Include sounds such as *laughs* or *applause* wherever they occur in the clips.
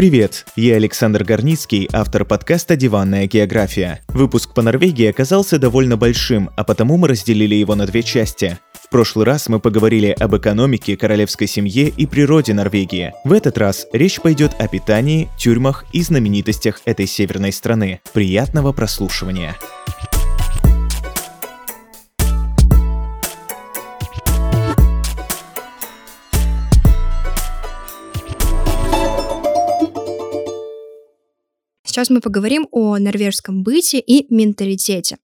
Привет, я Александр Горницкий, автор подкаста «Диванная география». Выпуск по Норвегии оказался довольно большим, а потому мы разделили его на две части. В прошлый раз мы поговорили об экономике, королевской семье и природе Норвегии. В этот раз речь пойдет о питании, тюрьмах и знаменитостях этой северной страны. Приятного прослушивания! Сейчас мы поговорим о норвежском быте и менталитете.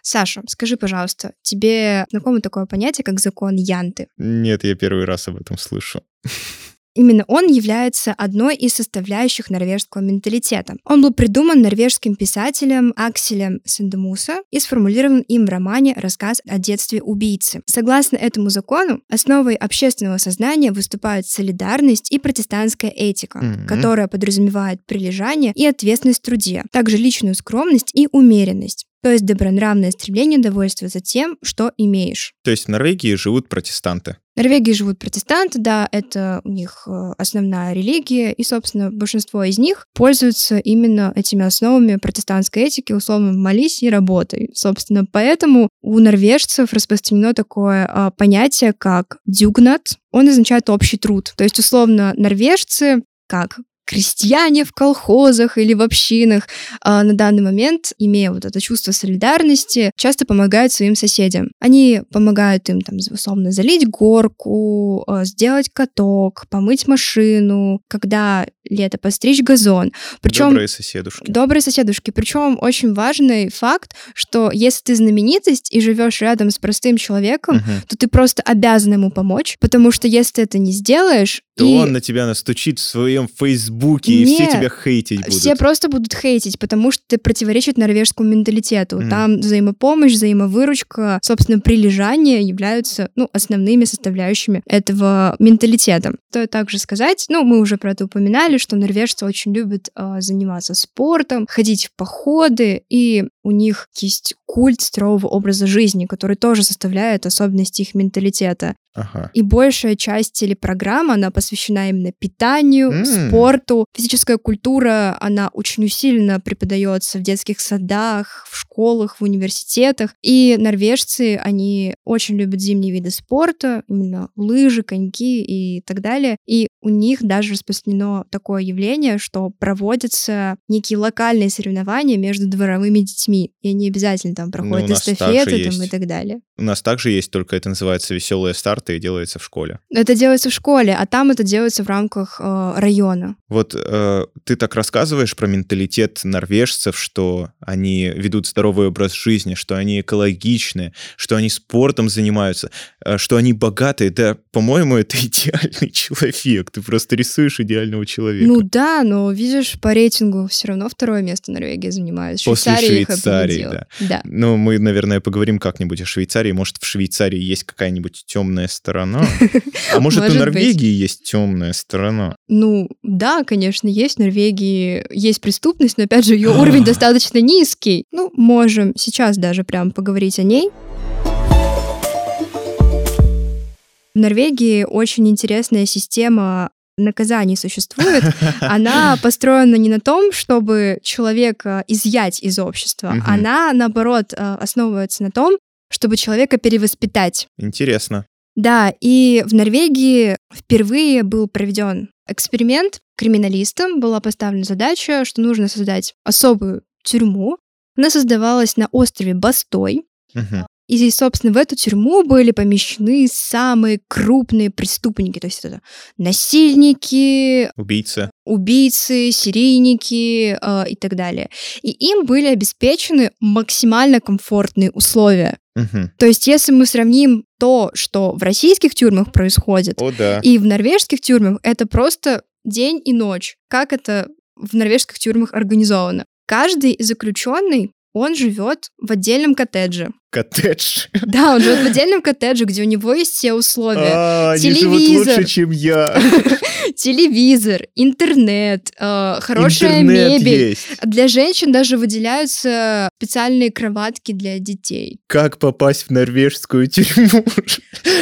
Саша, скажи, пожалуйста, тебе знакомо такое понятие, как закон Янты? Нет, я первый раз об этом слышу. *laughs* Именно он является одной из составляющих норвежского менталитета. Он был придуман норвежским писателем Акселем Сендемуса и сформулирован им в романе «Рассказ о детстве убийцы». Согласно этому закону, основой общественного сознания выступают солидарность и протестантская этика, mm-hmm. которая подразумевает прилежание и ответственность в труде, также личную скромность и умеренность то есть добронравное стремление довольствоваться тем, что имеешь. То есть в Норвегии живут протестанты? В Норвегии живут протестанты, да, это у них э, основная религия, и, собственно, большинство из них пользуются именно этими основами протестантской этики, условно, молись и работай. Собственно, поэтому у норвежцев распространено такое а, понятие, как дюгнат. Он означает общий труд. То есть, условно, норвежцы как крестьяне в колхозах или в общинах а, на данный момент, имея вот это чувство солидарности, часто помогают своим соседям. Они помогают им, там, условно, залить горку, а, сделать каток, помыть машину, когда лето постричь газон. Причем добрые соседушки. Добрые соседушки. Причем очень важный факт, что если ты знаменитость и живешь рядом с простым человеком, угу. то ты просто обязан ему помочь, потому что если ты это не сделаешь, то и... он на тебя настучит в своем Фейсбуке, и все тебя хейтить будут. Все просто будут хейтить, потому что это противоречит норвежскому менталитету. Mm. Там взаимопомощь, взаимовыручка, собственно, прилежание являются ну, основными составляющими этого менталитета. Стоит также сказать, ну, мы уже про это упоминали, что норвежцы очень любят э, заниматься спортом, ходить в походы, и у них есть культ здорового образа жизни, который тоже составляет особенности их менталитета. Ага. И большая часть телепрограммы, она посвящена именно питанию, mm. спорту. Физическая культура, она очень усиленно преподается в детских садах, в школах, в университетах. И норвежцы, они очень любят зимние виды спорта, именно лыжи, коньки и так далее. И у них даже распространено такое явление, что проводятся некие локальные соревнования между дворовыми детьми. И они обязательно там ну, проходят ну, эстафеты там, и так далее. У нас также есть, только это называется веселые старты и делается в школе. Это делается в школе, а там это делается в рамках э, района. Вот э, ты так рассказываешь про менталитет норвежцев, что они ведут здоровый образ жизни, что они экологичны, что они спортом занимаются, э, что они богатые. Да, по-моему, это *laughs* идеальный человек. Ты просто рисуешь идеального человека. Ну да, но видишь, по рейтингу все равно второе место Норвегия занимает. Швейцария После Швейцарии, да. да. Ну, мы, наверное, поговорим как-нибудь о Швейцарии может, в Швейцарии есть какая-нибудь темная сторона? А *laughs* может, у Норвегии есть темная сторона? Ну, да, конечно, есть. В Норвегии есть преступность, но, опять же, ее уровень *gasps* достаточно низкий. Ну, можем сейчас даже прям поговорить о ней. В Норвегии очень интересная система наказаний существует, *laughs* она построена не на том, чтобы человека изъять из общества, она, наоборот, э, основывается на том, чтобы человека перевоспитать. Интересно. Да, и в Норвегии впервые был проведен эксперимент. Криминалистам была поставлена задача, что нужно создать особую тюрьму. Она создавалась на острове Бастой. Угу. И, собственно, в эту тюрьму были помещены самые крупные преступники. То есть это насильники, убийцы, убийцы серийники э, и так далее. И им были обеспечены максимально комфортные условия. Угу. То есть, если мы сравним то, что в российских тюрьмах происходит, О, да. и в норвежских тюрьмах, это просто день и ночь. Как это в норвежских тюрьмах организовано? Каждый заключенный он живет в отдельном коттедже. Коттедж? Да, он живет в отдельном коттедже, где у него есть все условия. А, Телевизор. Они живут лучше, чем я. *laughs* телевизор, интернет, э, хорошая Интернет мебель. есть. Для женщин даже выделяются специальные кроватки для детей. Как попасть в норвежскую тюрьму?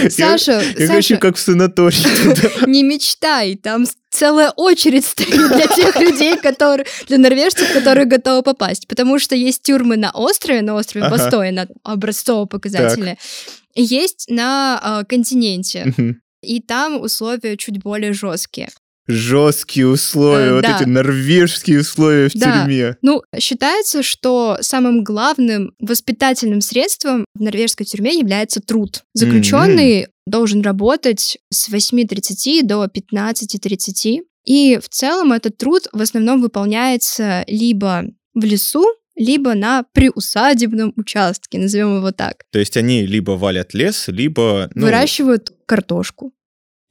Саша, Я, я Саша, хочу как в санаторий *laughs* не мечтай, там целая очередь стоит для тех людей, которые, для норвежцев, которые готовы попасть. Потому что есть тюрьмы на острове, на острове Ага. Бастое, на образцово-показательные, и есть на э, континенте. И там условия чуть более жесткие. Жесткие условия, Э, вот да. эти норвежские условия в Да. тюрьме. Ну, считается, что самым главным воспитательным средством в норвежской тюрьме является труд. Заключенный должен работать с 8.30 до 15.30. И в целом этот труд в основном выполняется либо в лесу, либо на приусадебном участке, назовем его так. То есть они либо валят лес, либо... ну, Выращивают картошку.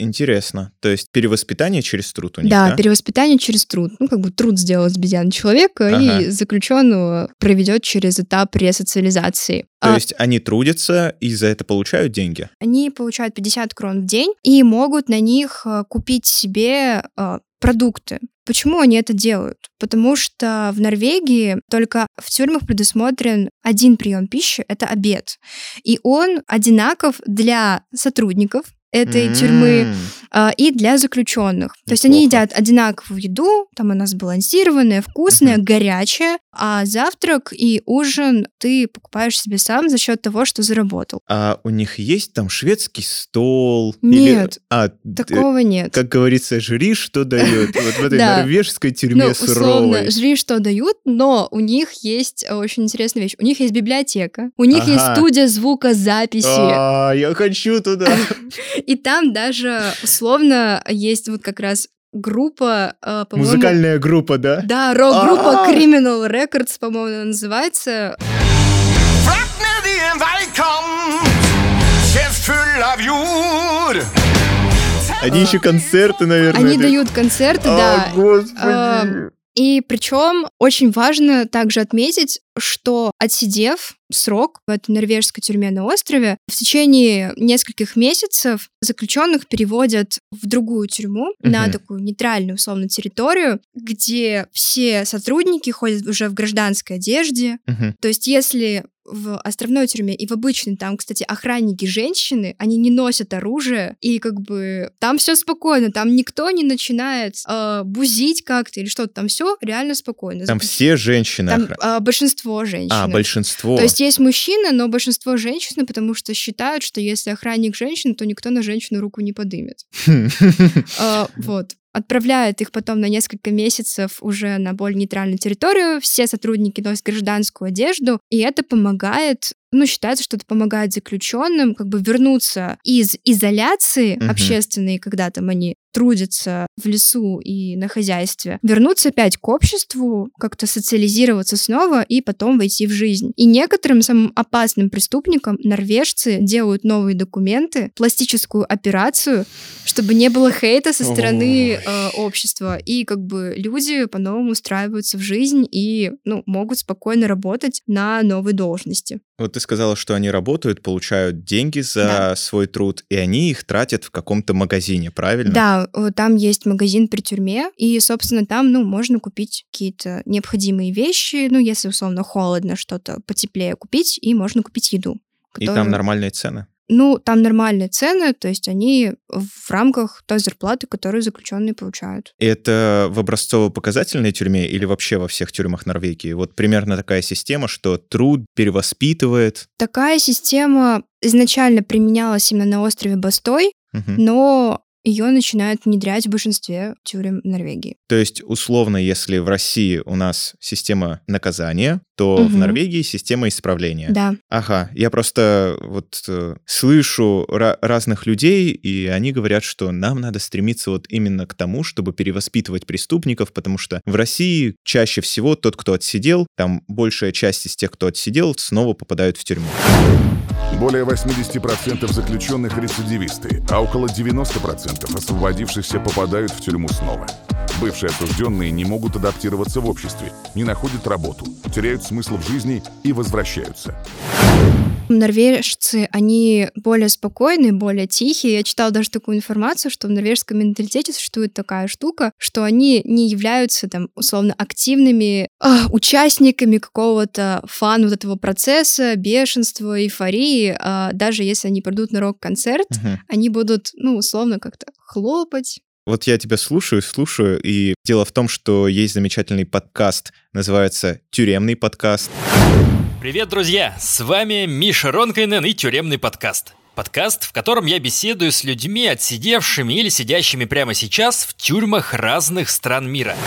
Интересно. То есть перевоспитание через труд у них, да, да? перевоспитание через труд. Ну, как бы труд сделать с обезьян человека Ага. и заключенного проведет через этап ресоциализации. То А есть они трудятся и за это получают деньги? Они получают 50 крон в день и могут на них э, купить себе э, продукты. Почему они это делают? Потому что в Норвегии только в тюрьмах предусмотрен один прием пищи, это обед. И он одинаков для сотрудников этой тюрьмы М, а, и для заключенных. То есть они едят одинаковую еду, там она сбалансированная, вкусная, горячая, а завтрак и ужин ты покупаешь себе сам за счет того, что заработал. А у них есть там шведский стол? Нет, Или... А, д- Такого нет. как говорится, жри, что дает. Вот в этой норвежской тюрьме ну, суровой. условно, жри, что дают, но у них есть э, очень интересная вещь. У них есть библиотека, у них есть студия звукозаписи, А, я хочу туда. *laughs* и там даже условно есть вот как раз группа, э, по-моему... Музыкальная группа, да? Да, рок-группа. Criminal Records, по-моему, она называется. Они еще концерты, наверное. Они дают концерты, А, да. господи. Эм, И причем очень важно также отметить, что отсидев срок в этой норвежской тюрьме на острове, в течение нескольких месяцев заключенных переводят в другую тюрьму на Мгм. такую нейтральную, условно, территорию, где все сотрудники ходят уже в гражданской одежде. Мгм. То есть если в островной тюрьме и в обычной, там, кстати, охранники женщины, они не носят оружие, и как бы там все спокойно, там никто не начинает э, бузить как-то или что-то, там все реально спокойно. Там все женщины. Там охра- а, большинство женщин. А, большинство. То есть есть мужчины, но большинство женщины, потому что считают, что если охранник женщина, то никто на женщину руку не подымет. *laughs* А, вот. Отправляют их потом на несколько месяцев уже на более нейтральную территорию. Все сотрудники носят гражданскую одежду, и это помогает, ну, считается, что это помогает заключенным как бы вернуться из изоляции Мгм. общественной, когда там они трудятся в лесу и на хозяйстве, вернуться опять к обществу, как-то социализироваться снова и потом войти в жизнь. И некоторым самым опасным преступникам норвежцы делают новые документы, пластическую операцию, чтобы не было хейта со стороны э, общества. И как бы люди по-новому устраиваются в жизнь и ну, могут спокойно работать на новой должности. Вот ты сказала, что они работают, получают деньги за Да. свой труд, и они их тратят в каком-то магазине, правильно? Да, э, там есть магазин при тюрьме, и, собственно, там, ну, можно купить какие-то необходимые вещи, ну, если, условно, холодно, что-то потеплее купить, и можно купить еду. И там которую- нормальные цены. Ну, там нормальные цены, то есть они в рамках той зарплаты, которую заключенные получают. И это в образцово-показательной тюрьме или вообще во всех тюрьмах Норвегии? Вот примерно такая система, что труд перевоспитывает. Такая система изначально применялась именно на острове Бастой, Мгм. но ее начинают внедрять в большинстве тюрем Норвегии. То есть, условно, если в России у нас система наказания, то в Мгм. Норвегии система исправления. Да. Ага, я просто вот э, слышу ра- разных людей, и они говорят, что нам надо стремиться вот именно к тому, чтобы перевоспитывать преступников, потому что в России чаще всего тот, кто отсидел, там большая часть из тех, кто отсидел, снова попадают в тюрьму. Более 80% заключенных рецидивисты, а около 90% освободившихся попадают в тюрьму снова. Бывшие осужденные не могут адаптироваться в обществе, не находят работу, теряют смысл в жизни и возвращаются. Норвежцы, они более спокойные, более тихие. Я читала даже такую информацию, что в норвежском менталитете существует такая штука, что они не являются там условно активными э, участниками какого-то фан вот этого процесса, бешенства, эйфории. Э, даже если они придут на рок-концерт, Мгм. они будут, ну, условно как-то хлопать. Вот я тебя слушаю, слушаю, и дело в том, что есть замечательный подкаст, называется «Тюремный подкаст». Привет, друзья! С вами Миша Ронкайнен и Тюремный подкаст. Подкаст, в котором я беседую с людьми, отсидевшими или сидящими прямо сейчас в тюрьмах разных стран мира.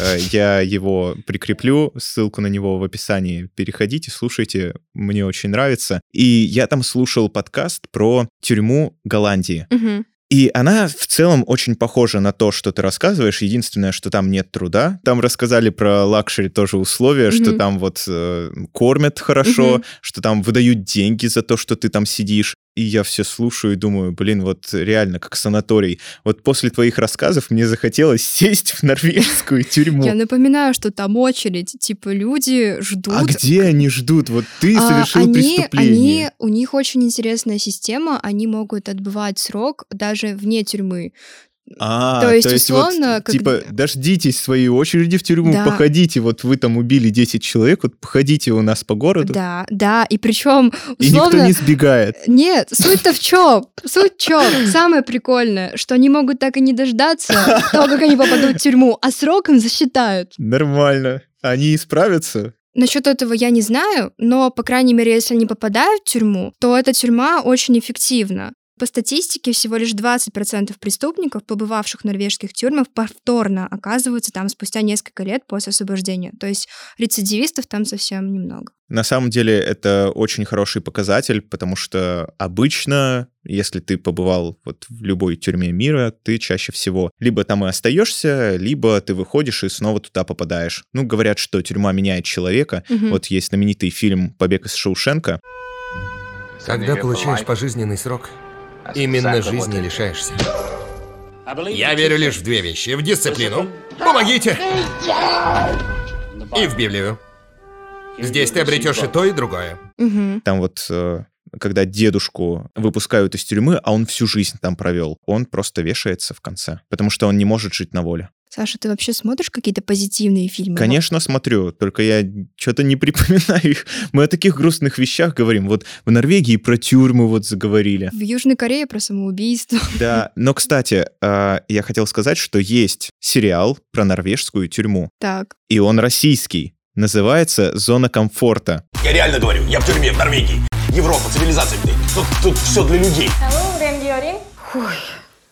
Э, Я его прикреплю, ссылку на него в описании. Переходите, слушайте, мне очень нравится. И я там слушал подкаст про тюрьму Голландии. Мгм. И она в целом очень похожа на то, что ты рассказываешь. Единственное, что там нет труда. Там рассказали про luxury тоже условия, что Мгм. там вот э, кормят хорошо, Мгм. что там выдают деньги за то, что ты там сидишь. И я все слушаю и думаю, блин, вот реально как санаторий. Вот после твоих рассказов мне захотелось *laughs* сесть в норвежскую тюрьму. Я напоминаю, что там очередь, типа люди ждут. А где они ждут? Вот ты А, совершил они, преступление. они, у них очень интересная система, они могут отбывать срок даже вне тюрьмы. А, То есть, вот, условно, как- типа, дождитесь своей очереди в тюрьму, Да. походите, вот вы там убили 10 человек, вот походите у нас по городу, Да, да, и причем и никто условно. не сбегает. Нет, суть-то в чем? Суть в чем? Самое прикольное, что они могут так и не дождаться того, как они попадут в тюрьму, а срок им засчитают. Нормально. Они исправятся? Насчет этого я не знаю, но, по крайней мере, если они попадают в тюрьму, то эта тюрьма очень эффективна. По статистике, всего лишь 20% преступников, побывавших в норвежских тюрьмах, повторно оказываются там спустя несколько лет после освобождения. То есть рецидивистов там совсем немного. На самом деле это очень хороший показатель, потому что обычно, если ты побывал вот в любой тюрьме мира, ты чаще всего либо там и остаешься, либо ты выходишь и снова туда попадаешь. Ну, говорят, что тюрьма меняет человека. Мгм. Вот есть знаменитый фильм «Побег из Шоушенка». Когда получаешь пожизненный срок, именно жизни лишаешься. Я верю лишь в две вещи. В дисциплину. Помогите! И в Библию. Здесь ты обретешь и то, и другое. Там вот э, когда дедушку выпускают из тюрьмы, а он всю жизнь там провел, он просто вешается в конце, потому что он не может жить на воле. Саша, ты вообще смотришь какие-то позитивные фильмы? Конечно, смотрю, только я что-то не припоминаю их. *laughs* Мы о таких грустных вещах говорим. Вот в Норвегии про тюрьмы вот заговорили. В Южной Корее про самоубийство. *laughs* Да, но, кстати, э, я хотел сказать, что есть сериал про норвежскую тюрьму, Так. и он российский. Называется «Зона комфорта». Я реально говорю, я в тюрьме, в Норвегии. Европа, цивилизация. Тут, тут все для людей.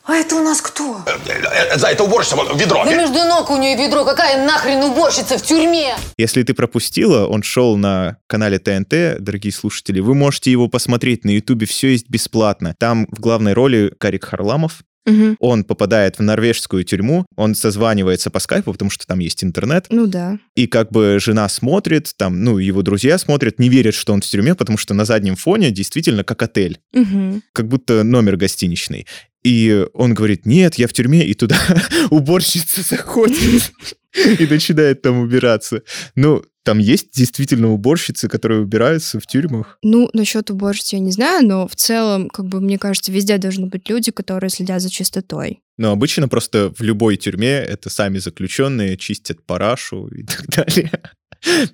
А это у нас кто? Э, За это уборщица, вон, ведро. Да между ног у нее ведро. Какая нахрен уборщица в тюрьме? Если ты пропустила, он шел на канале ТНТ, дорогие слушатели. Вы можете его посмотреть на Ютубе, все есть бесплатно. Там в главной роли Карик Харламов. Мгм. Он попадает в норвежскую тюрьму, он созванивается по скайпу, потому что там есть интернет, Ну да. и как бы жена смотрит, там, ну, его друзья смотрят, не верят, что он в тюрьме, потому что на заднем фоне действительно как отель, Мгм. как будто номер гостиничный. И он говорит, нет, я в тюрьме, и туда *laughs* уборщица заходит *laughs* и начинает там убираться. Ну, там есть действительно уборщицы, которые убираются в тюрьмах. Ну, насчет уборщиц я не знаю, но в целом, как бы, мне кажется, везде должны быть люди, которые следят за чистотой. Но обычно просто в любой тюрьме это сами заключенные чистят парашу и так *laughs* далее.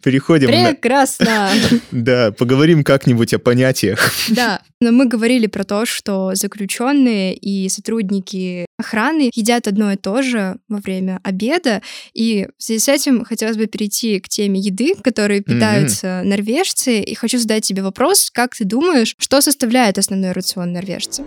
Переходим на... Прекрасно! *laughs* Да, поговорим как-нибудь о понятиях. Да, но мы говорили про то, что заключенные и сотрудники охраны едят одно и то же во время обеда, и в связи с этим хотелось бы перейти к теме еды, которой питаются норвежцы, и хочу задать тебе вопрос, как ты думаешь, что составляет основной рацион норвежца?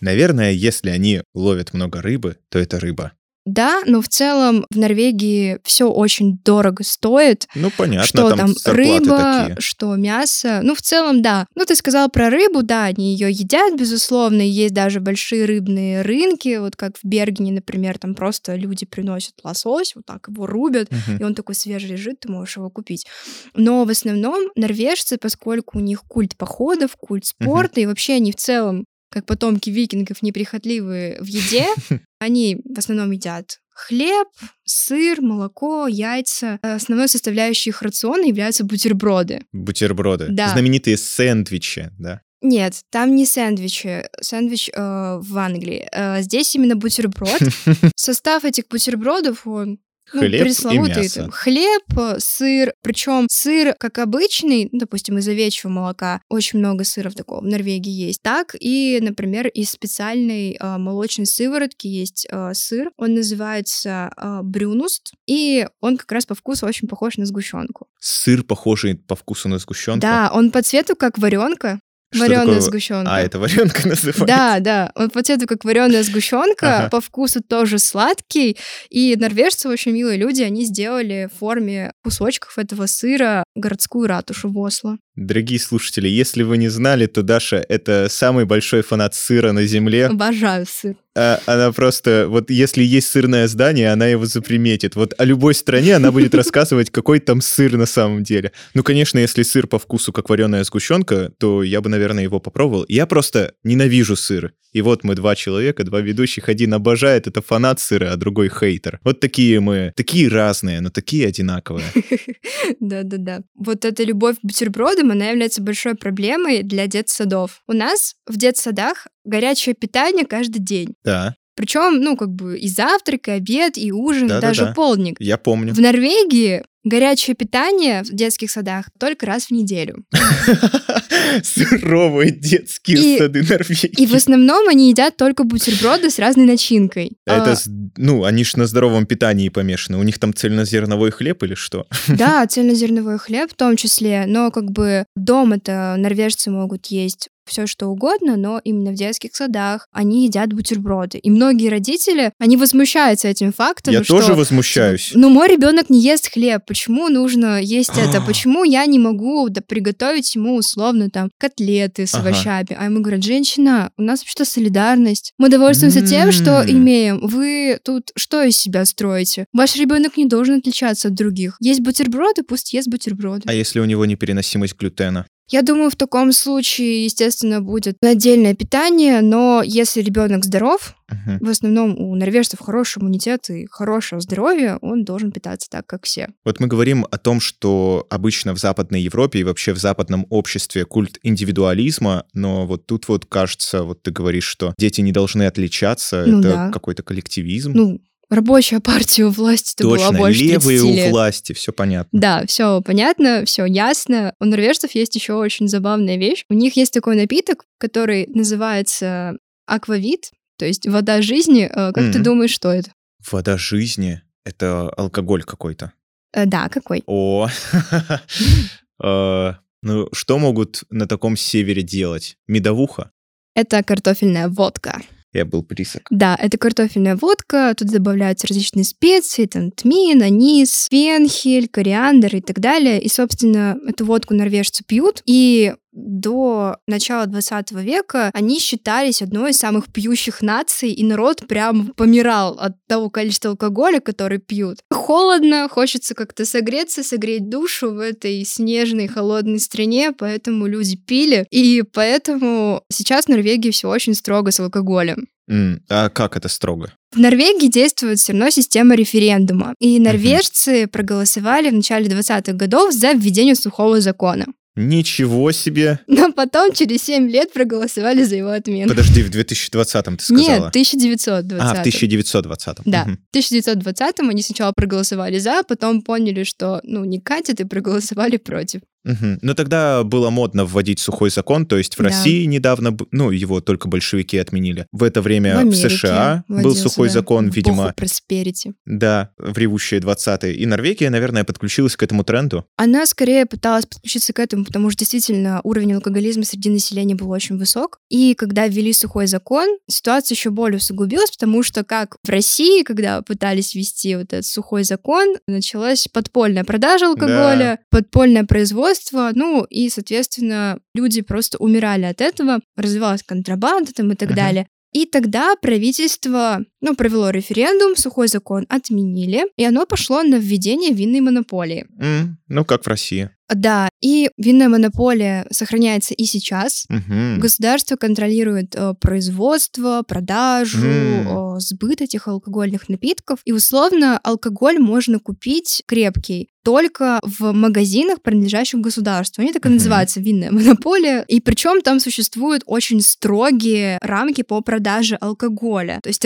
Наверное, если они ловят много рыбы, то это рыба. Да, но в целом в Норвегии все очень дорого стоит, Ну, понятно, что там, там, рыба, такие. что мясо. Ну, в целом, да. Ну, ты сказал про рыбу, да, они ее едят, безусловно. и Есть даже большие рыбные рынки, вот как в Бергене, например, там просто люди приносят лосось, вот так его рубят, Мгм. и он такой свежий лежит, ты можешь его купить. Но в основном норвежцы, поскольку у них культ походов, культ спорта, и вообще они в целом как потомки викингов, неприхотливые в еде, *laughs* они в основном едят хлеб, сыр, молоко, яйца. Основной составляющей их рациона являются бутерброды. Бутерброды. Да. Знаменитые сэндвичи, да? Нет, там не сэндвичи. Сэндвич э, в Англии. Э, здесь именно бутерброд. *laughs* Состав этих бутербродов, он ну, Хлеб и пресловутый мясо. там хлеб, сыр. Причем сыр, как обычный, ну, допустим, из овечьего молока, очень много сыров такого в Норвегии есть. Так и, например, из специальной э, молочной сыворотки есть э, сыр. Он называется э, брюнуст, и он как раз по вкусу очень похож на сгущенку. Сыр, похожий по вкусу на сгущенку. Да, он по цвету как варенка. Вареная такое? сгущенка. А, это варенка *laughs* называется? Да, да, он по цвету как вареная сгущенка, Ага. по вкусу тоже сладкий. И норвежцы очень милые люди, они сделали в форме кусочков этого сыра городскую ратушу в Осло. Дорогие слушатели, если вы не знали, то Даша — это самый большой фанат сыра на Земле. Обожаю сыр. А, Она просто, вот если есть сырное здание, она его заприметит. Вот о любой стране она будет рассказывать, какой там сыр на самом деле. Ну, конечно, если сыр по вкусу как вареная сгущенка, то я бы, наверное, его попробовал. Я просто ненавижу сыр. И вот мы два человека, два ведущих. Один обожает, это фанат сыра, а другой хейтер. Вот такие мы, такие разные, но такие одинаковые. *laughs* Да-да-да. Вот эта любовь к бутербродам, она является большой проблемой для детсадов. У нас в детсадах горячее питание каждый день. Да, Причем, ну, как бы и завтрак, и обед, и ужин, и Да-да-да. даже полдник. я помню. В Норвегии горячее питание в детских садах только раз в неделю. *laughs* Суровые детские И- сады Норвегии. И в основном они едят только бутерброды с разной начинкой. Это, А, ну, они ж на здоровом питании помешаны. У них там цельнозерновой хлеб или что? *laughs* Да, цельнозерновой хлеб в том числе, но как бы дома-то норвежцы могут есть все что угодно, но именно в детских садах они едят бутерброды. И многие родители, они возмущаются этим фактом, Я что тоже возмущаюсь. Ну, мой ребенок не ест хлеб. Почему нужно есть это? *gasps* Почему я не могу да, приготовить ему условно там котлеты с Ага. овощами? А ему говорят, женщина, у нас вообще-то солидарность. Мы довольствуемся тем, что имеем. Вы тут что из себя строите? Ваш ребенок не должен отличаться от других. Есть бутерброды, пусть ест бутерброды. А если у него непереносимость глютена? Я думаю, в таком случае, естественно, будет отдельное питание, но если ребенок здоров, Мгм. в основном у норвежцев хороший иммунитет и хорошее здоровье, он должен питаться так, как все. Вот мы говорим о том, что обычно в Западной Европе и вообще в западном обществе культ индивидуализма, но вот тут вот кажется, вот ты говоришь, что дети не должны отличаться, Ну это да. какой-то коллективизм. Ну, рабочая партия у власти это была больше левые 30 у лет. власти, все понятно. Да, все понятно, все ясно. У норвежцев есть еще очень забавная вещь. У них есть такой напиток, который называется аквавит, то есть вода жизни. Э, Как ты Мгм. думаешь, что это? Вода жизни — это алкоголь какой-то. Э, Да, какой? О, *laughs* Э, ну что могут на таком севере делать? Медовуха? Это картофельная водка. Был близок. Да, это картофельная водка, тут добавляются различные специи, там тмин, анис, фенхель, кориандр и так далее. И, собственно, эту водку норвежцы пьют, и до начала 20 века они считались одной из самых пьющих наций, и народ прям помирал от того количества алкоголя, который пьют. Холодно, хочется как-то согреться, согреть душу в этой снежной, холодной стране, поэтому люди пили, и поэтому сейчас в Норвегии все очень строго с алкоголем. М, А как это строго? В Норвегии действует все равно система референдума, и норвежцы проголосовали в начале 20-х годов за введение сухого закона. Ничего себе! Но потом через 7 лет проголосовали за его отмену. Подожди, в 2020-м ты сказала? Нет, 1920. А, в 1920-м. Да, Мгм. в 1920-м они сначала проголосовали за, потом поняли, что, ну, не катит, и проголосовали против. Мгм. Но тогда было модно вводить сухой закон, то есть в Да. России недавно, ну, его только большевики отменили. В это время в в, США был сухой да, закон, видимо, просперити. да, в ревущие 20-е. И Норвегия, наверное, подключилась к этому тренду. Она скорее пыталась подключиться к этому, потому что действительно уровень алкоголизма среди населения был очень высок. И когда ввели сухой закон, ситуация еще более усугубилась, потому что как в России, когда пытались ввести вот этот сухой закон, началась подпольная продажа алкоголя, подпольное производство, ну и, соответственно, люди просто умирали от этого, развивалась контрабанда там и так Мгм. далее. И тогда правительство, ну, провело референдум, сухой закон отменили, и оно пошло на введение винной монополии. М, ну, как в России. Да, и винная монополия сохраняется и сейчас. Мгм. Государство контролирует э, производство, продажу, М. э, сбыт этих алкогольных напитков. И условно алкоголь можно купить крепкий только в магазинах, принадлежащих государству. Они так и Мгм. называются винная монополия. И причем там существуют очень строгие рамки по продаже алкоголя. То есть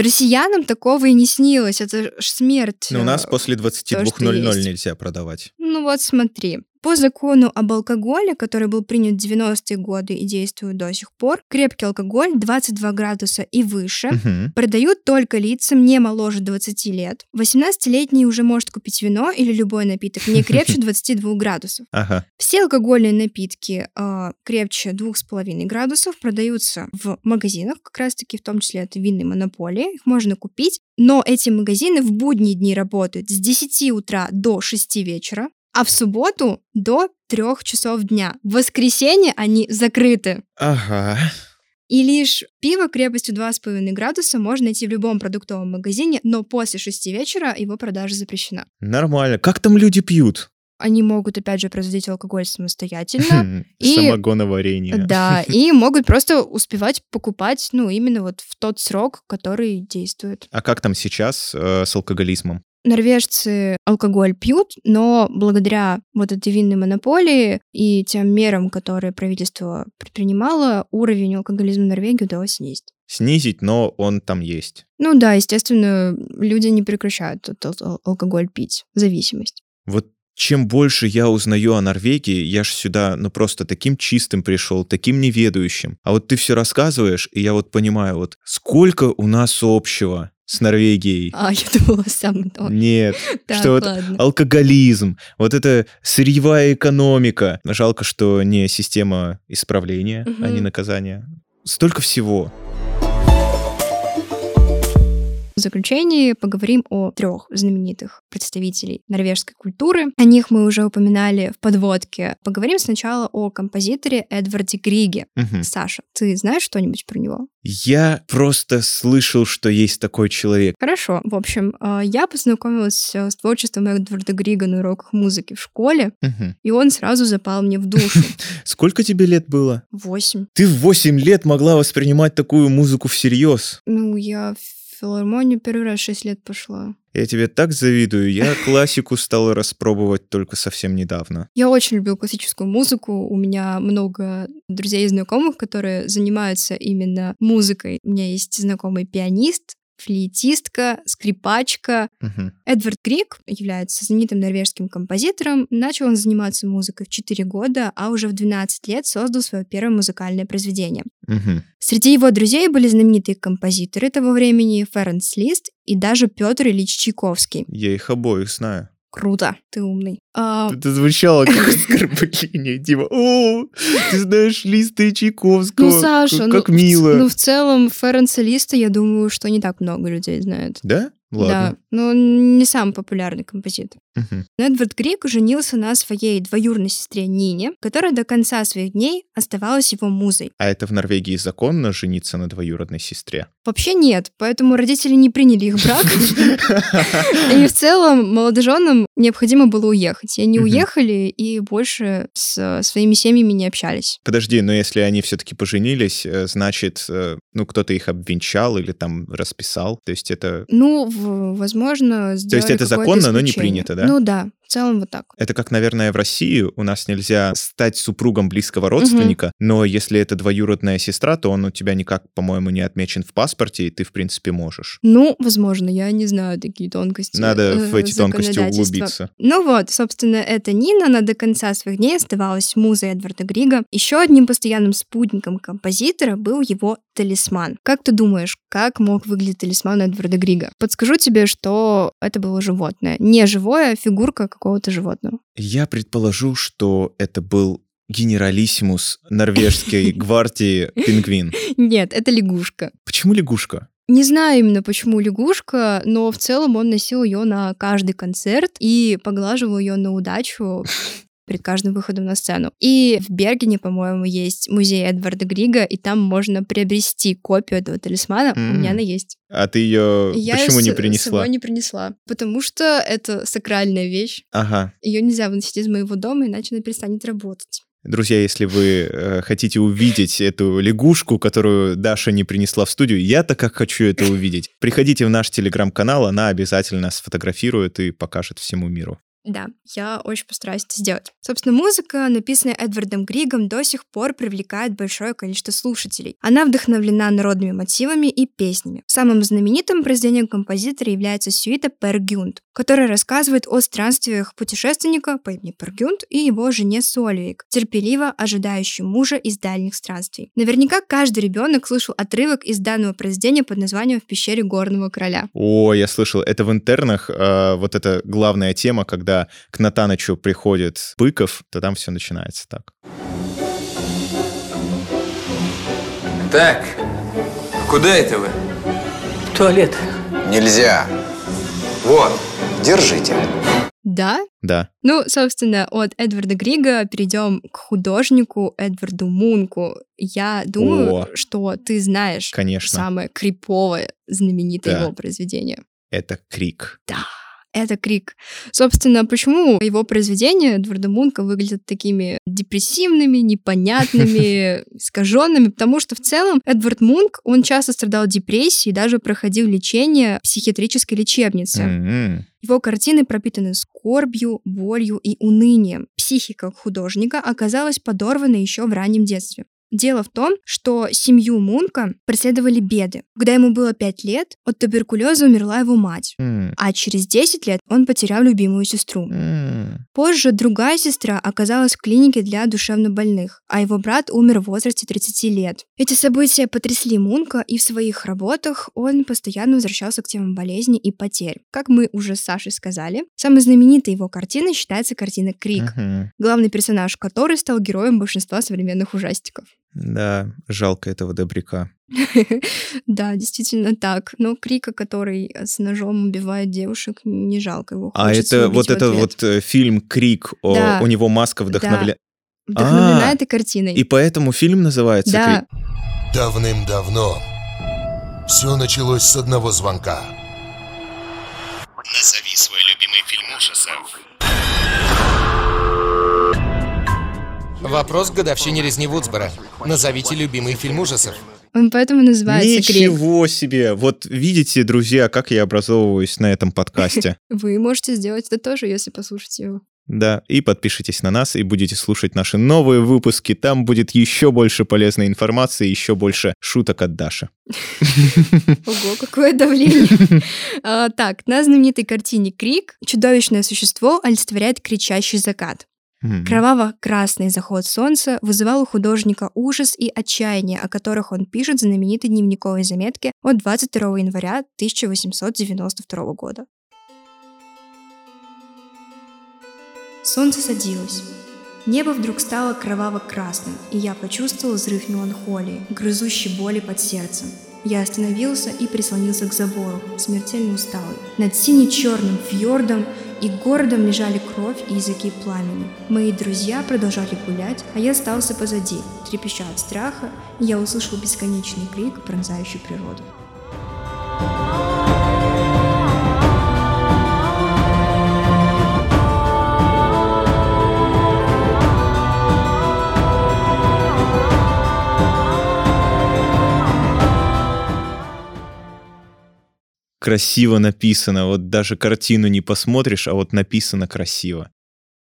россиянам такого и не снилось. Это ж смерть. Ну, у нас э, после 22.00 есть. нельзя продавать. ну вот смотри. По закону об алкоголе, который был принят в 90-е годы и действует до сих пор, крепкий алкоголь 22 градуса и выше Мгм. продают только лицам не моложе 20 лет. 18-летний уже может купить вино или любой напиток не крепче *laughs* 22 градусов. Ага. Все алкогольные напитки э, крепче 2,5 градусов продаются в магазинах, как раз-таки в том числе это винные монополии. Их можно купить, но эти магазины в будние дни работают с 10 утра до 6 вечера, а в субботу до 3 часов дня. В воскресенье они закрыты. Ага. И лишь пиво крепостью 2,5 градуса можно найти в любом продуктовом магазине, но после 6 вечера его продажа запрещена. Нормально. Как там люди пьют? Они могут, опять же, производить алкоголь самостоятельно. Хм, *laughs* И- Самогоноварение. Да, *laughs* и могут просто успевать покупать, ну, именно вот в тот срок, который действует. А как там сейчас э, с алкоголизмом? Норвежцы алкоголь пьют, но благодаря вот этой винной монополии и тем мерам, которые правительство предпринимало, уровень алкоголизма в Норвегии удалось снизить. Снизить, но он там есть. Ну да, естественно, люди не прекращают этот ал- алкоголь пить. Зависимость. Вот чем больше я узнаю о Норвегии, я ж сюда, ну просто таким чистым пришел, таким неведающим. А вот ты все рассказываешь, и я вот понимаю, вот сколько у нас общего с Норвегией. А, я думала, сам то. Нет, Так, что вот ладно. алкоголизм, вот это сырьевая экономика. Жалко, что не система исправления, а Мгм. не наказания. Столько всего. В заключении поговорим о трех знаменитых представителей норвежской культуры. О них мы уже упоминали в подводке. Поговорим сначала о композиторе Эдварде Григе. Мгм. Саша, ты знаешь что-нибудь про него? Я просто слышал, что есть такой человек. Хорошо. В общем, э, я познакомилась э, с творчеством Эдварда Грига на уроках музыки в школе, Мгм. и он сразу запал мне в душу. *laughs* Сколько тебе лет было? Восемь. Ты в 8 лет могла воспринимать такую музыку всерьез. Ну, я филармонию первый раз шесть лет пошла. Я тебе так завидую. Я *laughs* классику стал распробовать только совсем недавно. Я очень любил классическую музыку. У меня много друзей и знакомых, которые занимаются именно музыкой. У меня есть знакомый пианист, флейтистка, скрипачка. Мгм. Эдвард Крик является знаменитым норвежским композитором. Начал он заниматься музыкой в 4 года, а уже в 12 лет создал свое первое музыкальное произведение. Мгм. Среди его друзей были знаменитые композиторы того времени Ференс Лист и даже Петр Ильич Чайковский. Я их обоих знаю. Круто, ты умный. А, Это звучало как *laughs* оскорбление, Дима. О, ты знаешь листы Чайковского. Ну, Саша, как, ну, как в ц- мило. ну, в целом, Ференса Листа, я думаю, что не так много людей знают. Да? Ладно. Но он не самый популярный композитор. Мгм. Эдвард Грик женился на своей двоюродной сестре Нине, которая до конца своих дней оставалась его музой. А это в Норвегии законно жениться на двоюродной сестре? Вообще нет, поэтому родители не приняли их брак. *laughs* И в целом молодоженам необходимо было уехать. И они уехали и больше с своими семьями не общались. Подожди, но если они все-таки поженились, э, значит, э, ну, кто-то их обвенчал или там расписал. То есть это, Ну, в- возможно, сделали это какое-то законно, но не принято, да? Ну да, в целом вот так. это как, наверное, в России у нас нельзя стать супругом близкого родственника, но если это двоюродная сестра, то он у тебя никак, по-моему, не отмечен в паспорте, и ты, в принципе, можешь. Ну, возможно, я не знаю такие тонкости. Надо э, в эти тонкости углубиться. Ну вот, собственно, эта Нина, она до конца своих дней оставалась музой Эдварда Грига. Еще одним постоянным спутником композитора был его талисман. Как ты думаешь, как мог выглядеть талисман Эдварда Грига? Подскажу тебе, что это было животное. Не живое, а фигурка какого-то животного. Я предположу, что это был генералиссимус норвежской *laughs* гвардии пингвин. Нет, это лягушка. Почему лягушка? Не знаю именно почему лягушка, но в целом он носил ее на каждый концерт и поглаживал ее на удачу. Перед каждым выходом на сцену. И в Бергене, по-моему, есть музей Эдварда Грига, и там можно приобрести копию этого талисмана. Mm. У меня она есть. А ты ее Я почему ее не принесла? собой не принесла. Потому что это сакральная вещь. Ага. Ее нельзя выносить из моего дома, иначе она перестанет работать. Друзья, если вы э, хотите увидеть эту лягушку, которую Даша не принесла в студию, я-то как хочу это увидеть. Приходите в наш телеграм-канал, она обязательно сфотографирует и покажет всему миру. Да, я очень постараюсь это сделать. Собственно, музыка, написанная Эдвардом Григом, до сих пор привлекает большое количество слушателей. Она вдохновлена народными мотивами и песнями. Самым знаменитым произведением композитора является сюита «Пергюнд», которая рассказывает о странствиях путешественника по имени Пергюнд и его жене Сольвик, терпеливо ожидающей мужа из дальних странствий. Наверняка каждый ребенок слышал отрывок из данного произведения под названием «В пещере горного короля». О, я слышал, это в интернах э, вот эта главная тема, когда к Натанычу приходит Быков, то там все начинается так. Так, куда это вы? В туалет. Нельзя. Вот. Держите. Да? Да. Ну, собственно, от Эдварда Грига перейдем к художнику Эдварду Мунку. Я думаю, О. что ты знаешь Конечно. самое криповое, знаменитое Да. его произведение. Это крик. Да, это крик. Собственно, почему его произведения Эдварда Мунка выглядят такими депрессивными, непонятными, *laughs* искаженными? Потому что в целом Эдвард Мунк, он часто страдал депрессией, даже проходил лечение в психиатрической лечебнице. М-м. Его картины пропитаны скорбью, болью и унынием. Психика художника оказалась подорвана еще в раннем детстве. Дело в том, что семью Мунка преследовали беды. Когда ему было 5 лет, от туберкулеза умерла его мать. М. А через 10 лет он потерял любимую сестру. М. Позже другая сестра оказалась в клинике для душевнобольных, а его брат умер в возрасте 30 лет. Эти события потрясли Мунка, и в своих работах он постоянно возвращался к темам болезни и потерь. Как мы уже с Сашей сказали, самой знаменитой его картиной считается картина «Крик», Мгм. главный персонаж которой стал героем большинства современных ужастиков. Да, жалко этого добряка. *laughs* Да, действительно так. Но Крика, который с ножом убивает девушек, не жалко его. А это вот в это ответ. вот э, фильм Крик, у него маска вдохновля... Вдохновлена А, этой картиной. И поэтому фильм называется Да, Крик. Давным-давно все началось с одного звонка. Назови свой любимый фильм ужасов. Вопрос к годовщине резни Вудсбора. Назовите любимый фильм ужасов. он поэтому называется Крик. Ничего себе! Вот видите, друзья, как я образовываюсь на этом подкасте. *laughs* Вы можете сделать это тоже, если послушаете его. Да, и подпишитесь на нас и будете слушать наши новые выпуски. Там будет еще больше полезной информации, еще больше шуток от Даши. *laughs* Ого, какое давление. *laughs* А, Так, на знаменитой картине «Крик» чудовищное существо олицетворяет кричащий закат. М. Кроваво-красный заход солнца вызывал у художника ужас и отчаяние, о которых он пишет в знаменитой дневниковой заметке от 22 января 1892 года. Солнце садилось. Небо вдруг стало кроваво-красным, и я почувствовал взрыв меланхолии, грызущей боли под сердцем. Я остановился и прислонился к забору, смертельно усталый. Над сине-черным фьордом и городом лежали кровь и языки пламени. Мои друзья продолжали гулять, а я остался позади, трепеща от страха, и я услышал бесконечный крик, пронзающий природу. Красиво написано. Вот даже картину не посмотришь, а вот написано красиво.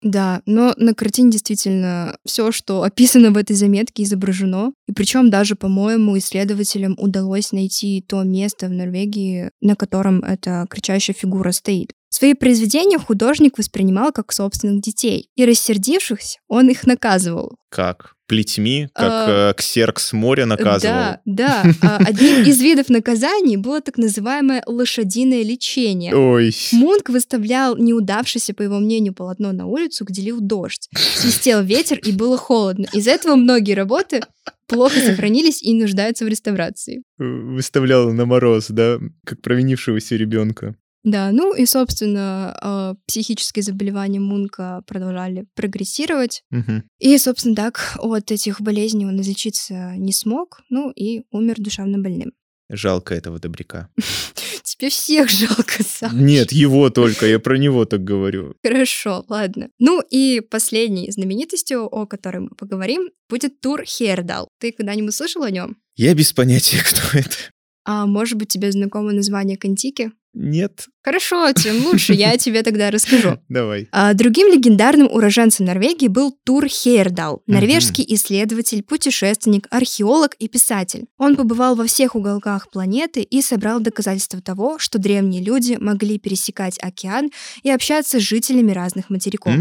Да, но на картине действительно все, что описано в этой заметке, изображено. И причем даже, по-моему, исследователям удалось найти то место в Норвегии, на котором эта кричащая фигура стоит. Свои произведения художник воспринимал как собственных детей, и рассердившись, он их наказывал. Как? Плетьми? Как А, э, Ксеркс море наказывал? Да, да. Одним из видов наказаний было так называемое лошадиное лечение. Ой. Мунк выставлял неудавшееся, по его мнению, полотно на улицу, где лил дождь. Свистел ветер и было холодно. Из-за этого многие работы плохо сохранились и нуждаются в реставрации. Выставлял на мороз, да? Как провинившегося ребенка. Да, ну и, собственно, э, психические заболевания Мунка продолжали прогрессировать. Мгм. И, собственно, так от этих болезней он излечиться не смог, ну и умер душевно больным. Жалко этого добряка. *laughs* Тебе всех жалко, Саш. Нет, его только, я про него так говорю. Хорошо, ладно. Ну и последней знаменитостью, о которой мы поговорим, будет тур Хейрдал. Ты когда-нибудь слышал о нем? Я без понятия, *laughs* кто это. А может быть, тебе знакомо название Контики? Нет. Хорошо, тем лучше, я тебе тогда расскажу. *laughs* Давай. А, Другим легендарным уроженцем Норвегии был Тур Хейердал, норвежский исследователь, путешественник, археолог и писатель. Он побывал во всех уголках планеты и собрал доказательства того, что древние люди могли пересекать океан и общаться с жителями разных материков.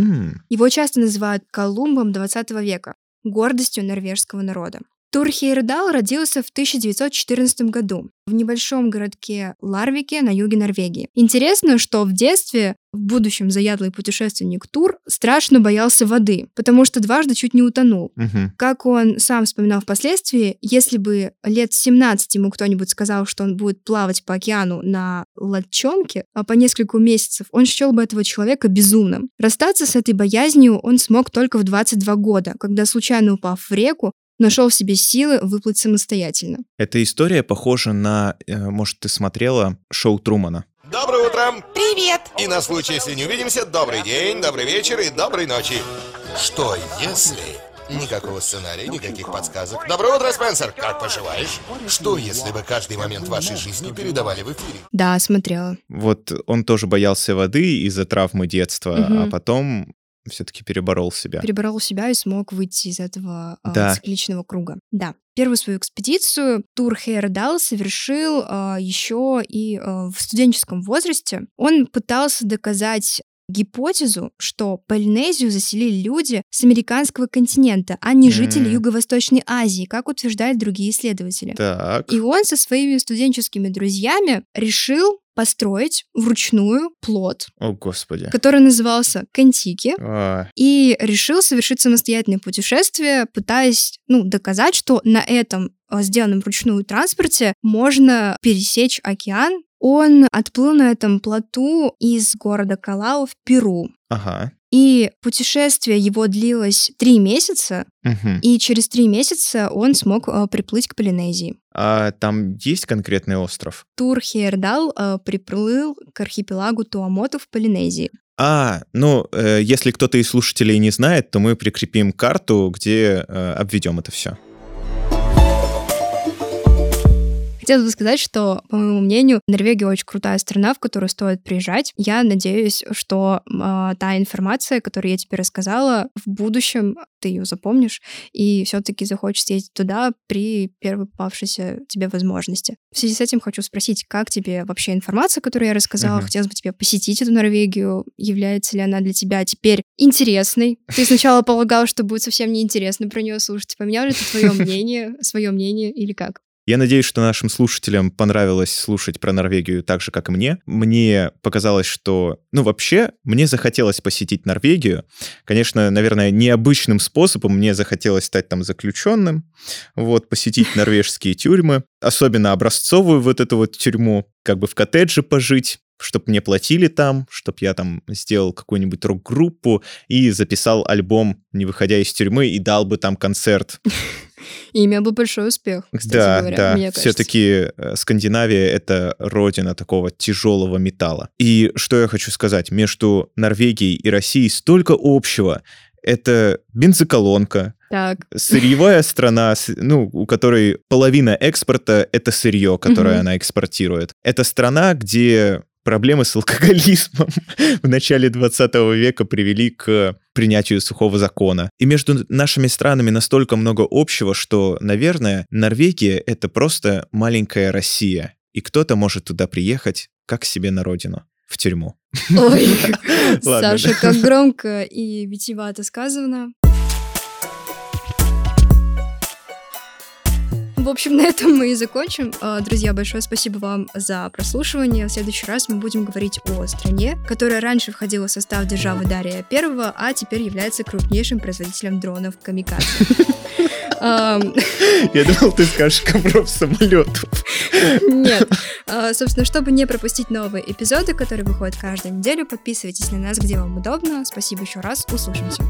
Его часто называют Колумбом 20 века, гордостью норвежского народа. Тур Хейердал родился в 1914 году в небольшом городке Ларвике на юге Норвегии. Интересно, что в детстве в будущем заядлый путешественник Тур страшно боялся воды, потому что дважды чуть не утонул. мгм. Как он сам вспоминал впоследствии, если бы лет 17 ему кто-нибудь сказал, что он будет плавать по океану на лодчонке а по несколько месяцев, он счел бы этого человека безумным. Расстаться с этой боязнью он смог только в 22 года, когда, случайно упав в реку, нашел в себе силы выплыть самостоятельно. Эта история похожа на, э, может, ты смотрела шоу Трумана. Доброе утро! Привет! И на случай, если не увидимся, добрый день, добрый вечер и доброй ночи. Что если... Никакого сценария, никаких подсказок. Доброе утро, Спенсер! Как поживаешь? Что если бы каждый момент вашей жизни передавали в эфире? Да, смотрела. Вот он тоже боялся воды из-за травмы детства, Мгм. а потом все-таки переборол себя. Переборол себя и смог выйти из этого а, Да. цикличного круга. Да. Первую свою экспедицию Тур Хейердал совершил а, еще и а, в студенческом возрасте. Он пытался доказать гипотезу, что Полинезию заселили люди с американского континента, а не жители. Юго-Восточной Азии, как утверждают другие исследователи. Так. И он со своими студенческими друзьями решил построить вручную плод, О, господи. который назывался Контики, А, и решил совершить самостоятельное путешествие, пытаясь ну, доказать, что на этом а, сделанном вручную транспорте можно пересечь океан. Он отплыл на этом плоту из города Калау в Перу. Ага. И путешествие его длилось три месяца, Мгм. и через три месяца он смог а, приплыть к Полинезии. А там есть конкретный остров? Тур Хейердал а, приплыл к архипелагу Туамоту в Полинезии. А, ну, э, если кто-то из слушателей не знает, то мы прикрепим карту, где э, обведем это все. Хотелось бы сказать, что, по моему мнению, Норвегия очень крутая страна, в которую стоит приезжать. Я надеюсь, что а, та информация, которую я тебе рассказала, в будущем ты ее запомнишь и все-таки захочешь съездить туда при первой попавшейся тебе возможности. В связи с этим хочу спросить, как тебе вообще информация, которую я рассказала? Мгм. Хотелось бы тебе посетить эту Норвегию. Является ли она для тебя теперь интересной? Ты сначала полагал, что будет совсем неинтересно про нее слушать. Поменял ли ты твое мнение, свое мнение или как? Я надеюсь, что нашим слушателям понравилось слушать про Норвегию так же, как и мне. Мне показалось, что... Ну, вообще, мне захотелось посетить Норвегию. Конечно, наверное, необычным способом мне захотелось стать там заключенным, вот, посетить норвежские тюрьмы, особенно образцовую вот эту вот тюрьму, как бы в коттедже пожить, чтобы мне платили там, чтобы я там сделал какую-нибудь рок-группу и записал альбом, не выходя из тюрьмы, и дал бы там концерт. И имел бы большой успех, кстати да, говоря, да. мне кажется. Все-таки Скандинавия это родина такого тяжелого металла. И что я хочу сказать, между Норвегией и Россией столько общего. Это бензоколонка, Так. сырьевая страна, ну, у которой половина экспорта это сырье, которое она экспортирует. Это страна, где проблемы с алкоголизмом *laughs* в начале 20 века привели к принятию сухого закона. И между нашими странами настолько много общего, что, наверное, Норвегия — это просто маленькая Россия. И кто-то может туда приехать, как себе на родину, в тюрьму. Ой, *laughs* Саша, как громко и витиевато сказано. В общем, на этом мы и закончим. А, Друзья, большое спасибо вам за прослушивание. В следующий раз мы будем говорить о стране, которая раньше входила в состав державы Дария I, а теперь является крупнейшим производителем дронов Камикадзе. *laughs* Я думал, ты скажешь ковров самолетов. Нет. А, собственно, чтобы не пропустить новые эпизоды, которые выходят каждую неделю, подписывайтесь на нас, где вам удобно. Спасибо еще раз. Услышимся.